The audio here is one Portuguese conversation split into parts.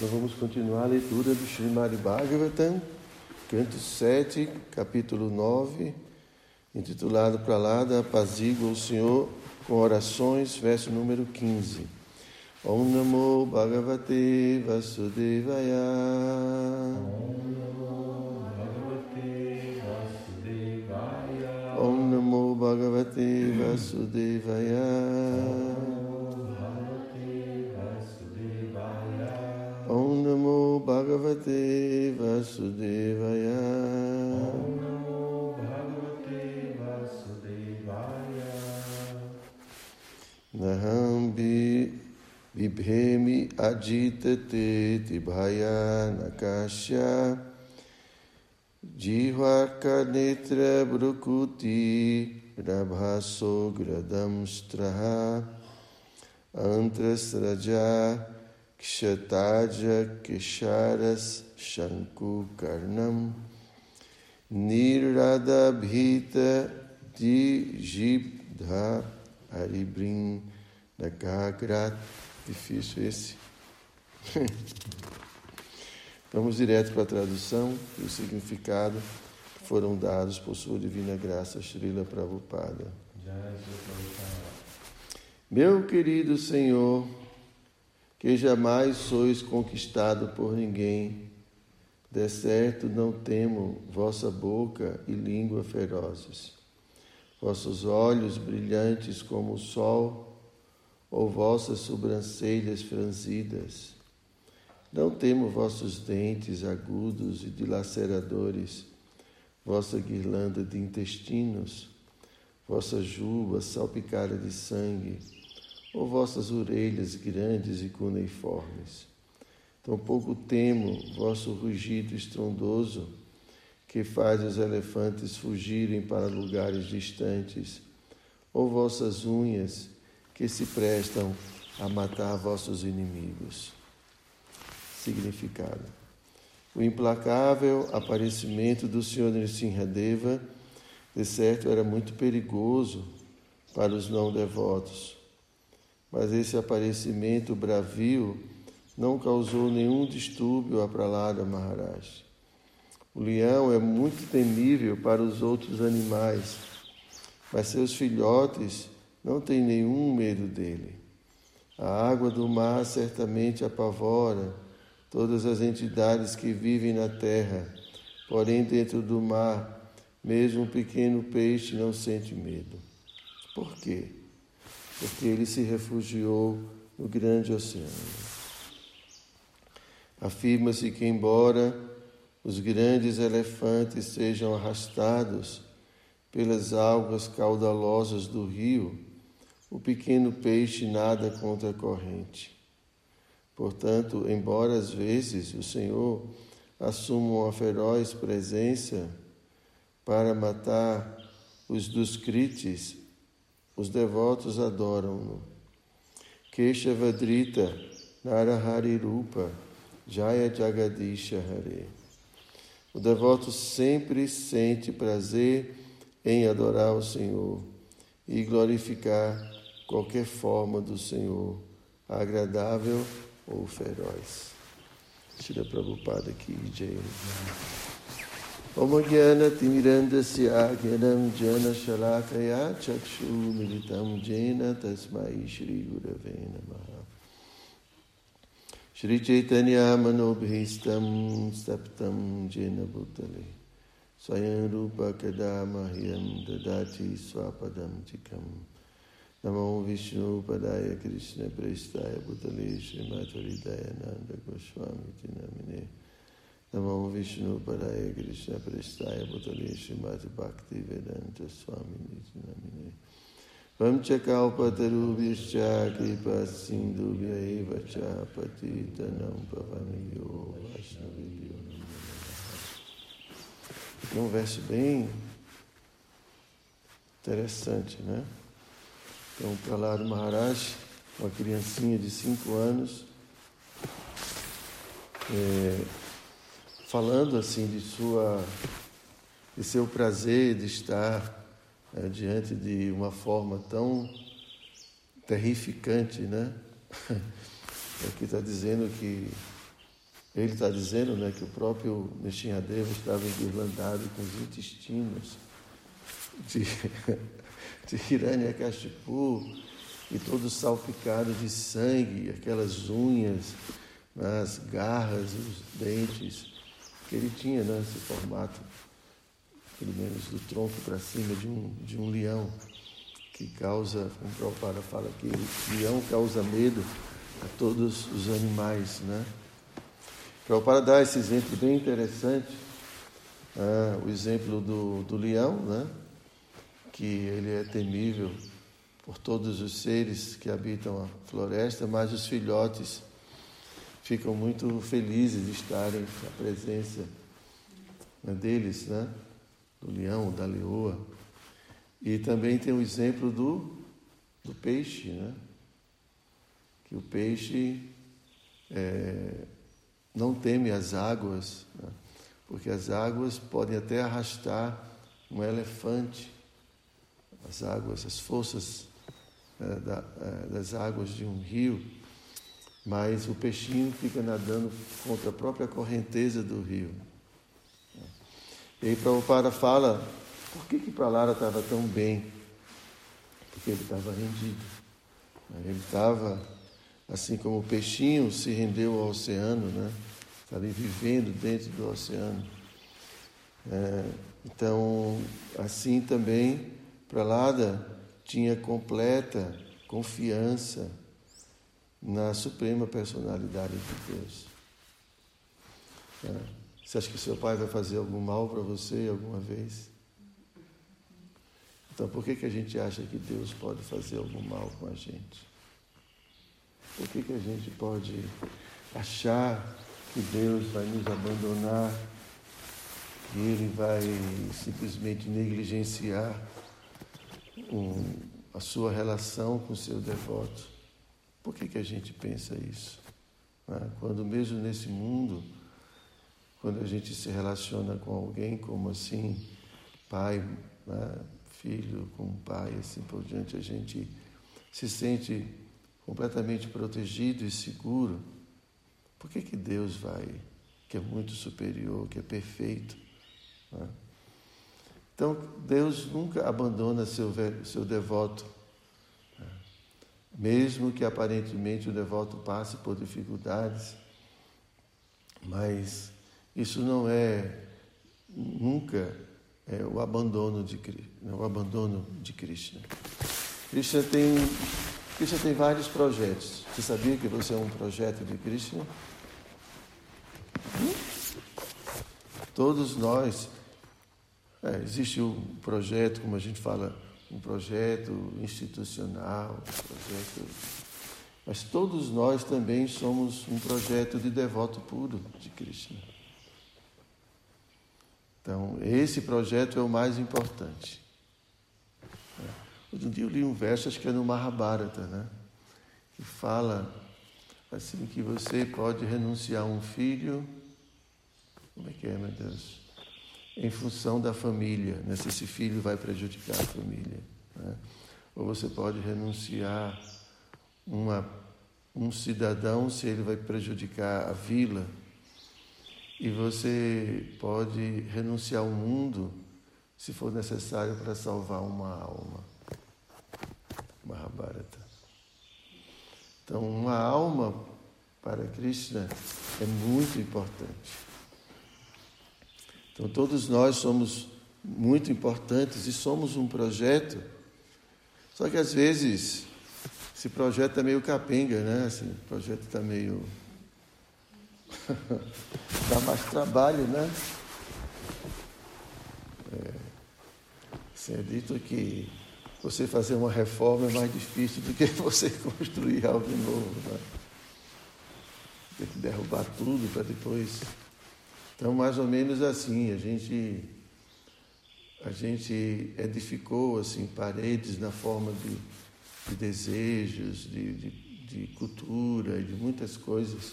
Então vamos continuar a leitura do Srimad Bhagavatam, canto 7, capítulo 9, intitulado para lá Apazigua o Senhor com orações, verso número 15. Om Namo Bhagavate Vasudevaya. Om Namo Bhagavate Vasudevaya. Bhagavate Vasudevaya. Om Bhagavate Vasudevaya. Naham Vibhemi Ajitate Tibhaya Nakasya Jihvaka Netra Brukuti Rabhaso Gradam Straha Antrasraja Kshataja Kesharas Shanku Karnam Niradabhita Dijibdha Aribrim Nagagrat. Difícil esse. Vamos direto para a tradução e o significado que foram dados por sua divina graça, Srila Prabhupada. Meu querido Senhor, que jamais sois conquistado por ninguém. De certo não temo vossa boca e língua ferozes, vossos olhos brilhantes como o sol, ou vossas sobrancelhas franzidas. Não temo vossos dentes agudos e dilaceradores, vossa guirlanda de intestinos, vossa juba salpicada de sangue ou vossas orelhas grandes e cuneiformes. Tampouco temo vosso rugido estrondoso, que faz os elefantes fugirem para lugares distantes, ou vossas unhas, que se prestam a matar vossos inimigos. Significado: O implacável aparecimento do Senhor Nrsimhadeva, de certo, era muito perigoso para os não devotos mas esse aparecimento bravio não causou nenhum distúrbio a Pralada Maharaj. O leão é muito temível para os outros animais, mas seus filhotes não têm nenhum medo dele. A água do mar certamente apavora todas as entidades que vivem na terra, porém, dentro do mar, mesmo um pequeno peixe não sente medo. Por quê? Porque ele se refugiou no grande oceano. Afirma-se que, embora os grandes elefantes sejam arrastados pelas águas caudalosas do rio, o pequeno peixe nada contra a corrente. Portanto, embora às vezes o Senhor assuma uma feroz presença para matar os duscrites os devotos adoram-no. Keshavadrita Narahari Rupa Jaya Jagadisha Hare. O devoto sempre sente prazer em adorar o Senhor e glorificar qualquer forma do Senhor, agradável ou feroz. Tira Prabhupada aqui, Jai. Om Gyana Timirandasya Gyanam Jana Shalakaya Chakshu Militam Jena Tasmai Shri Gurave Namaha Shri Chaitanya Manobhistam Saptam Jena Bhutale Swayam Rupa Kadamahyam Dadati Swapadam Tikam Namo Vishnu Padaya Krishna Prestaya Bhutale Srimati Dayananda Goswami Tinamine Namo Vishnu Paraya Krishna Prestaya Bhutale Srimati Bhakti Vedanta Swami Nityanamine Vamcha Kalpatarubhyascha Kripa Sindhubhya Eva Cha Patitanam Pavaniyo Vaishnaviyo Um verso bem interessante, né? Então, Prahlada Maharaj, uma criancinha de cinco anos, é, falando assim de sua de seu prazer de estar é, diante de uma forma tão terrificante, né? Aqui está dizendo que Ele está dizendo né, que o próprio Nishinradeva estava enguirlandado com os intestinos de, de Hiranyakashipu e todo salpicado de sangue, aquelas unhas, né, as garras, os dentes, que ele tinha né, esse formato, pelo menos do tronco para cima de um, de um leão, que causa, como Prabhupada fala que o leão causa medo a todos os animais, né? Prabhupada dá esse exemplo bem interessante, né? o exemplo do, do leão, né? que ele é temível por todos os seres que habitam a floresta, mas os filhotes ficam muito felizes de estarem na presença né, deles, né? do leão, da leoa. E também tem o exemplo do, do peixe, né? que o peixe é, não teme as águas, né? porque as águas podem até arrastar um elefante, as águas, as forças é, da, é, das águas de um rio, mas o peixinho fica nadando contra a própria correnteza do rio. E aí Prabhupada fala, por que que Pralara estava tão bem? Porque ele estava rendido. Ele estava assim como o peixinho se rendeu ao oceano, né? Está ali vivendo dentro do oceano. É, então, assim também, Pralada tinha completa confiança na suprema personalidade de Deus. É, você acha que seu pai vai fazer algum mal para você alguma vez? Então, por que, que a gente acha que Deus pode fazer algum mal com a gente? Por que, que a gente pode achar que Deus vai nos abandonar, que Ele vai simplesmente negligenciar um, a sua relação com o seu devoto? Por que, que a gente pensa isso? Né? Quando mesmo nesse mundo, quando a gente se relaciona com alguém como assim, pai, né? filho com pai, assim por diante, a gente se sente completamente protegido e seguro, por que, que Deus vai, que é muito superior, que é perfeito? Né? Então, Deus nunca abandona seu, seu devoto? Mesmo que aparentemente o devoto passe por dificuldades, mas isso não é nunca é, o abandono de o abandono de Krishna. Krishna tem Krishna tem vários projetos. Você sabia que você é um projeto de Krishna? Todos nós. É, existe um projeto, como a gente fala, um projeto institucional, um projeto. Mas todos nós também somos um projeto de devoto puro de Krishna. Então, esse projeto é o mais importante. Outro dia eu li um verso, acho que é no Mahabharata, né? Que fala assim que você pode renunciar a um filho, como é que é, meu Deus? Em função da família, né? se esse filho vai prejudicar a família. Né? Ou você pode renunciar uma, um cidadão se ele vai prejudicar a vila. E você pode renunciar ao mundo se for necessário para salvar uma alma. Mahabharata. Então, uma alma para Krishna é muito importante. Então, todos nós somos muito importantes e somos um projeto. Só que às vezes esse projeto é meio capenga, né? Assim, o projeto está meio. dá mais trabalho, né? É, assim, é dito que você fazer uma reforma é mais difícil do que você construir algo novo. Né? Tem que derrubar tudo para depois. Então, mais ou menos assim, a gente, a gente edificou assim, paredes na forma de, de desejos, de, de, de cultura e de muitas coisas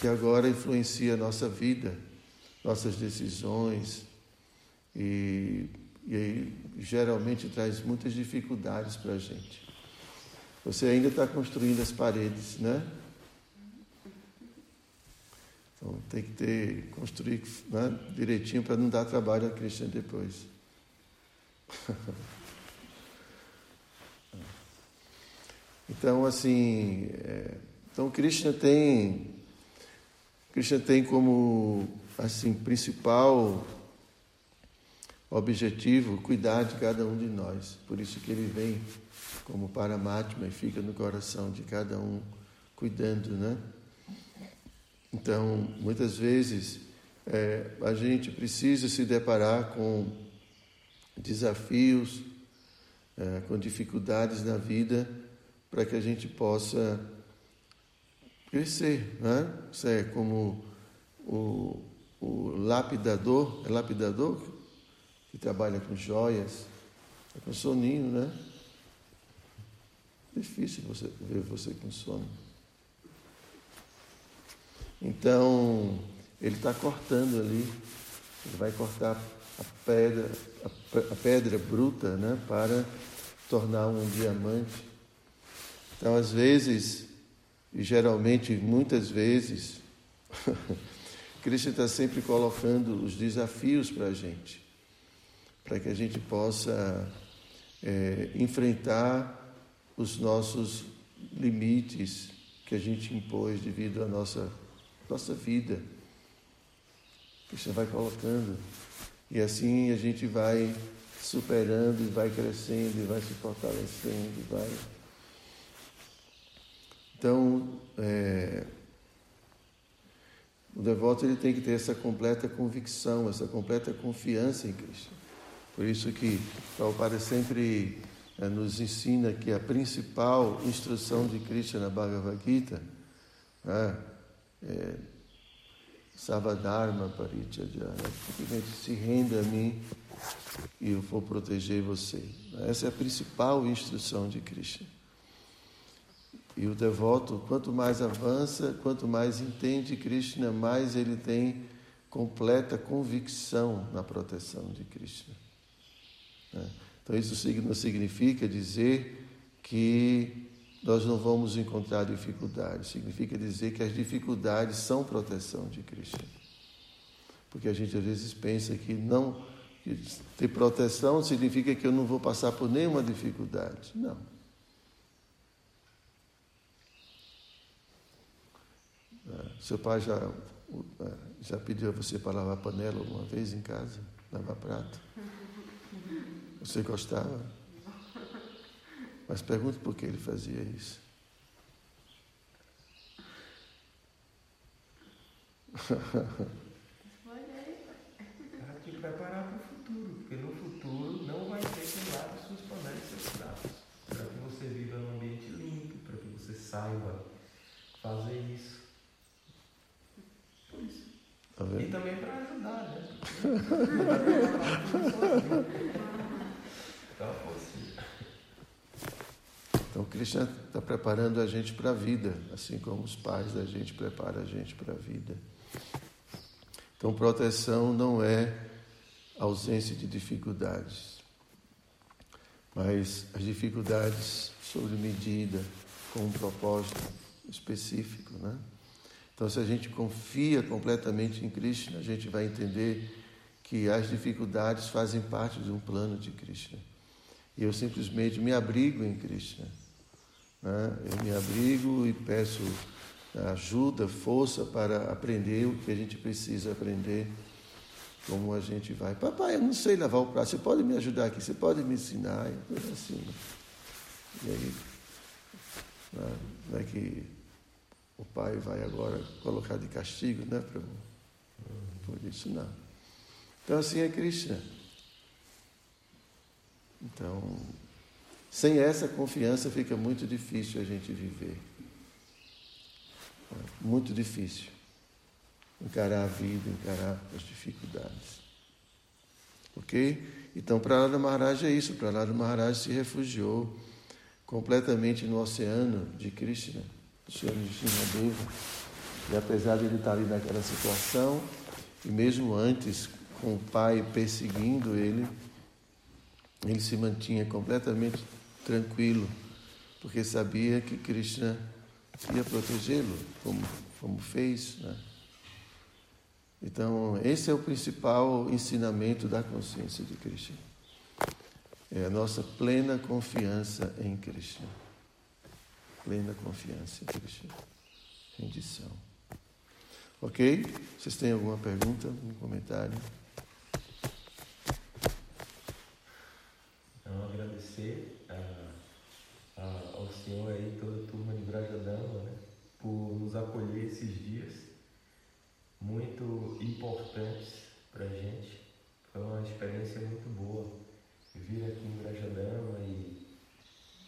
que agora influencia a nossa vida, nossas decisões e e geralmente traz muitas dificuldades para a gente. Você ainda está construindo as paredes, né? Então tem que ter, construir né, direitinho para não dar trabalho a Krishna depois. então, assim, é, então Krishna tem, Krishna tem como assim principal objetivo cuidar de cada um de nós. Por isso que ele vem como Paramatma e fica no coração de cada um cuidando, né? Então, muitas vezes, é, a gente precisa se deparar com desafios, é, com dificuldades na vida, para que a gente possa crescer. Né? Isso é como o, o lapidador, é lapidador que trabalha com joias, é com soninho, né? Difícil você ver você com sono. Então, ele está cortando ali, ele vai cortar a pedra, a, pedra bruta, né, para tornar um diamante. Então, às vezes, e geralmente, muitas vezes, Cristo está sempre colocando os desafios para a gente, para que a gente possa é, enfrentar os nossos limites que a gente impôs devido à nossa nossa vida. Cristo vai colocando. E assim a gente vai superando e vai crescendo e vai se fortalecendo. Vai. Então, é, o devoto ele tem que ter essa completa convicção, essa completa confiança em Cristo. Por isso que Prabhupada sempre é, nos ensina que a principal instrução de Cristo na Bhagavad Gita é, é, Savadharma Parityajana, simplesmente se renda a mim e eu vou proteger você. Essa é a principal instrução de Krishna. E o devoto, quanto mais avança, quanto mais entende Krishna, mais ele tem completa convicção na proteção de Krishna. Né? Então, isso não significa dizer que nós não vamos encontrar dificuldades. Significa dizer que as dificuldades são proteção de Cristo. Porque a gente às vezes pensa que não que ter proteção significa que eu não vou passar por nenhuma dificuldade. Não. É, seu pai já, é, já pediu a você para lavar panela alguma vez em casa? Lavar prato? Você gostava? Mas pergunte por que ele fazia isso. Para te preparar para o futuro, porque no futuro não vai ter que lave suas panelas e seus pratos. Para que você viva num ambiente limpo, para que você saiba fazer isso. Tá e também para ajudar, né? então, assim. Então, Krishna está preparando a gente para a vida, assim como os pais da gente preparam a gente para a vida. Então, proteção não é ausência de dificuldades, mas as dificuldades sobre medida, com um propósito específico, né? Então, se a gente confia completamente em Krishna, a gente vai entender que as dificuldades fazem parte de um plano de Krishna. E eu simplesmente me abrigo em Krishna. Né? Eu me abrigo e peço ajuda, força para aprender o que a gente precisa aprender, como a gente vai. Papai, eu não sei lavar o prato, você pode me ajudar aqui, você pode me ensinar, e assim. E aí, né? não é que o pai vai agora colocar de castigo, né? Pra, por isso não. Então assim é Krishna. Então, sem essa confiança fica muito difícil a gente viver. Muito difícil encarar a vida, encarar as dificuldades. Ok? Então, Prahlada Maharaj é isso. Prahlada Maharaj se refugiou completamente no oceano de Krishna, do Senhor de Shinadeva. E apesar de ele estar ali naquela situação, e mesmo antes com o pai perseguindo ele, ele se mantinha completamente tranquilo, porque sabia que Krishna ia protegê-lo, como, como fez. Né? Então, esse é o principal ensinamento da consciência de Krishna. É a nossa plena confiança em Krishna. Plena confiança em Krishna. Rendição. Ok? Vocês têm alguma pergunta, um comentário? Então, agradecer a, a, ao senhor aí, toda a turma de Brajadama, né, por nos acolher esses dias muito importantes para a gente. Foi uma experiência muito boa vir aqui em Brajadama e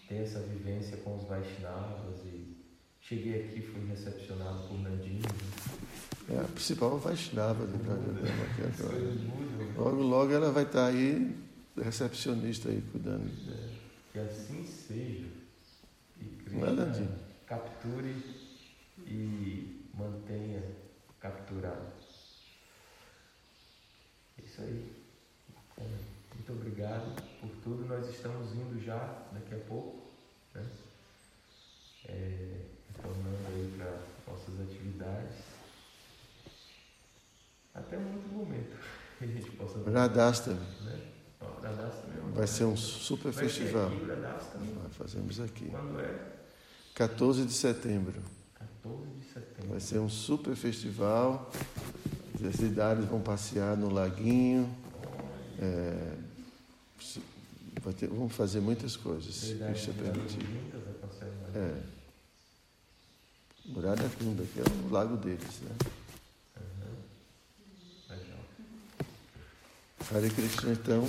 ter essa vivência com os Vaishnavas e cheguei aqui fui recepcionado por Nandinho. É a principal Vaishnava de Brajadama aqui agora. Logo, logo ela vai estar aí, recepcionista aí, cuidando. É, que assim seja. Que Não é, capture e mantenha capturado. É Isso aí. Então, muito obrigado por tudo. Nós estamos indo já daqui a pouco, né? É, retornando aí para nossas atividades. Até um outro momento que a gente possa. Radhastami. Né? Ó, uma- Vai ser um super Vai festival. aqui, fazemos aqui. Quando é? 14 de setembro. 14 de setembro. Vai ser um super festival. As cidades vão passear no laguinho. É, vai ter- vamos fazer muitas coisas, passar em lá. É. Murada Kunda, que é o lago deles. Né? Hare Krishna, então.